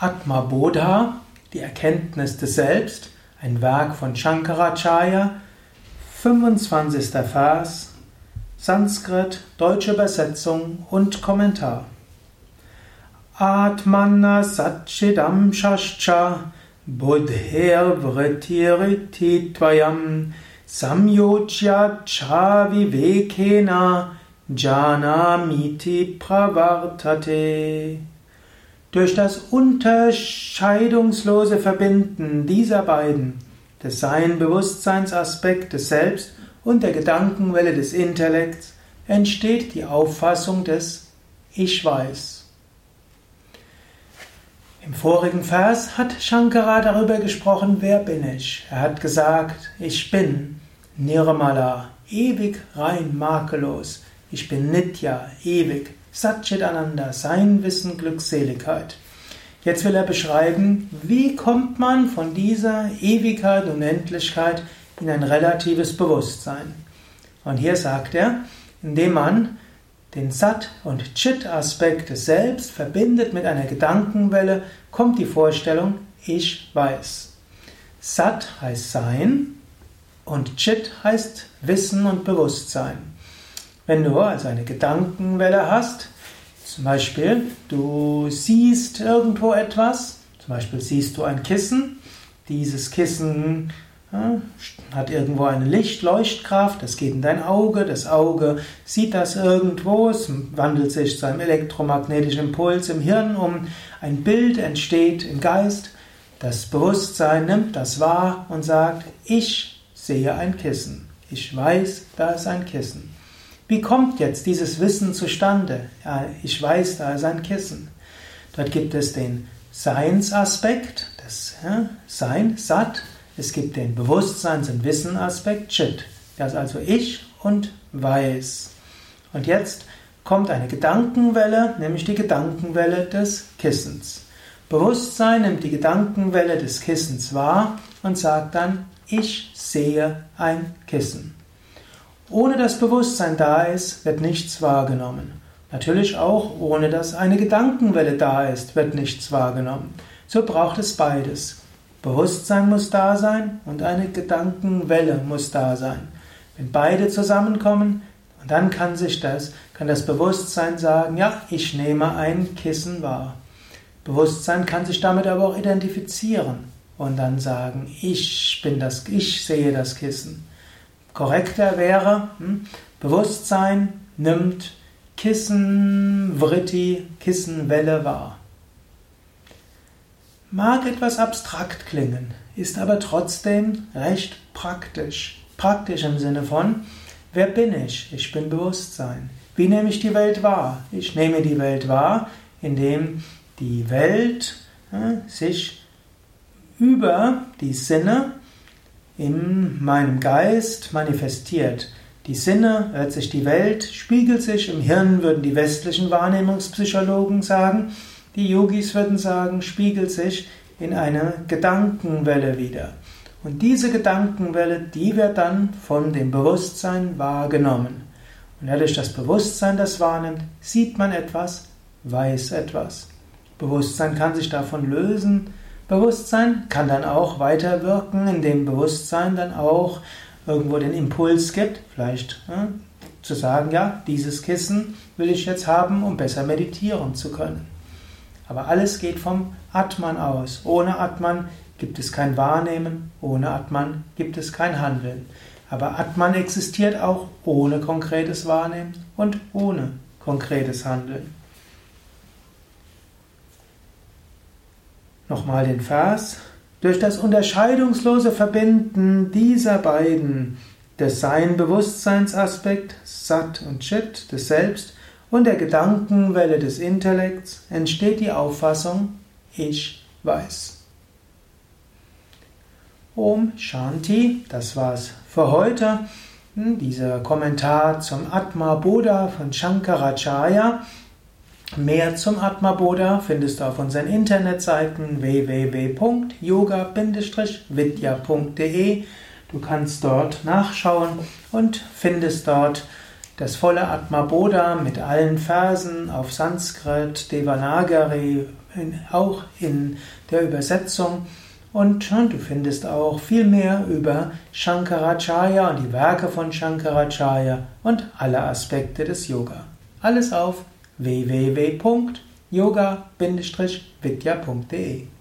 Atma Bodha, die Erkenntnis des Selbst, ein Werk von Shankaracharya, 25. Vers, Sanskrit, deutsche Übersetzung und Kommentar. Atmana Satchidam Shascha Buddher Vritiriti Tvayam Samyojya Chavivekena Janamiti Pravartate durch das unterscheidungslose Verbinden dieser beiden, des Sein-Bewusstseinsaspekt des Selbst und der Gedankenwelle des Intellekts, entsteht die Auffassung des Ich weiß. Im vorigen Vers hat Shankara darüber gesprochen, wer bin ich? Er hat gesagt, ich bin Nirmala, ewig rein makellos. Ich bin Nitya, ewig. Satchit Ananda, sein Wissen, Glückseligkeit. Jetzt will er beschreiben, wie kommt man von dieser Ewigkeit und Endlichkeit in ein relatives Bewusstsein. Und hier sagt er, indem man den Sat- und Chit-Aspekt des Selbst verbindet mit einer Gedankenwelle, kommt die Vorstellung, ich weiß. Sat heißt Sein und Chit heißt Wissen und Bewusstsein. Wenn du also eine Gedankenwelle hast, zum Beispiel du siehst irgendwo etwas, zum Beispiel siehst du ein Kissen, dieses Kissen ja, hat irgendwo eine Lichtleuchtkraft, das geht in dein Auge, das Auge sieht das irgendwo, es wandelt sich zu einem elektromagnetischen Impuls im Hirn um, ein Bild entsteht im Geist, das Bewusstsein nimmt das wahr und sagt, ich sehe ein Kissen, ich weiß, da ist ein Kissen. Wie kommt jetzt dieses Wissen zustande? Ja, ich weiß, da ist ein Kissen. Dort gibt es den Seinsaspekt, das ja, Sein, Sat. Es gibt den Bewusstseins- und Wissenaspekt, Chit. Das also ich und weiß. Und jetzt kommt eine Gedankenwelle, nämlich die Gedankenwelle des Kissens. Bewusstsein nimmt die Gedankenwelle des Kissens wahr und sagt dann, ich sehe ein Kissen. Ohne dass Bewusstsein da ist, wird nichts wahrgenommen. Natürlich auch ohne dass eine Gedankenwelle da ist, wird nichts wahrgenommen. So braucht es beides. Bewusstsein muss da sein und eine Gedankenwelle muss da sein. Wenn beide zusammenkommen, dann kann sich das, kann das Bewusstsein sagen, ja, ich nehme ein Kissen wahr. Bewusstsein kann sich damit aber auch identifizieren und dann sagen, ich bin das, ich sehe das Kissen. Korrekter wäre, hm, Bewusstsein nimmt Kissen, Vritti, Kissenwelle wahr. Mag etwas abstrakt klingen, ist aber trotzdem recht praktisch. Praktisch im Sinne von, wer bin ich? Ich bin Bewusstsein. Wie nehme ich die Welt wahr? Ich nehme die Welt wahr, indem die Welt äh, sich über die Sinne in meinem Geist manifestiert. Die Sinne, hört sich die Welt, spiegelt sich im Hirn, würden die westlichen Wahrnehmungspsychologen sagen. Die Yogis würden sagen, spiegelt sich in einer Gedankenwelle wieder. Und diese Gedankenwelle, die wird dann von dem Bewusstsein wahrgenommen. Und dadurch das Bewusstsein das wahrnimmt, sieht man etwas, weiß etwas. Bewusstsein kann sich davon lösen, Bewusstsein kann dann auch weiterwirken, indem Bewusstsein dann auch irgendwo den Impuls gibt, vielleicht ja, zu sagen, ja, dieses Kissen will ich jetzt haben, um besser meditieren zu können. Aber alles geht vom Atman aus. Ohne Atman gibt es kein Wahrnehmen, ohne Atman gibt es kein Handeln. Aber Atman existiert auch ohne konkretes Wahrnehmen und ohne konkretes Handeln. Nochmal den Vers. Durch das unterscheidungslose Verbinden dieser beiden, des Sein-Bewusstseinsaspekt, Sat und Chit, des Selbst, und der Gedankenwelle des Intellekts, entsteht die Auffassung, ich weiß. Om Shanti, das war's für heute. Hm, dieser Kommentar zum Atma Buddha von Shankaracharya. Mehr zum Atma Bodha findest du auf unseren Internetseiten www.yoga-vidya.de. Du kannst dort nachschauen und findest dort das volle Atma Bodha mit allen Versen auf Sanskrit, Devanagari, auch in der Übersetzung. Und du findest auch viel mehr über Shankaracharya und die Werke von Shankaracharya und alle Aspekte des Yoga. Alles auf www.yoga-vidya.de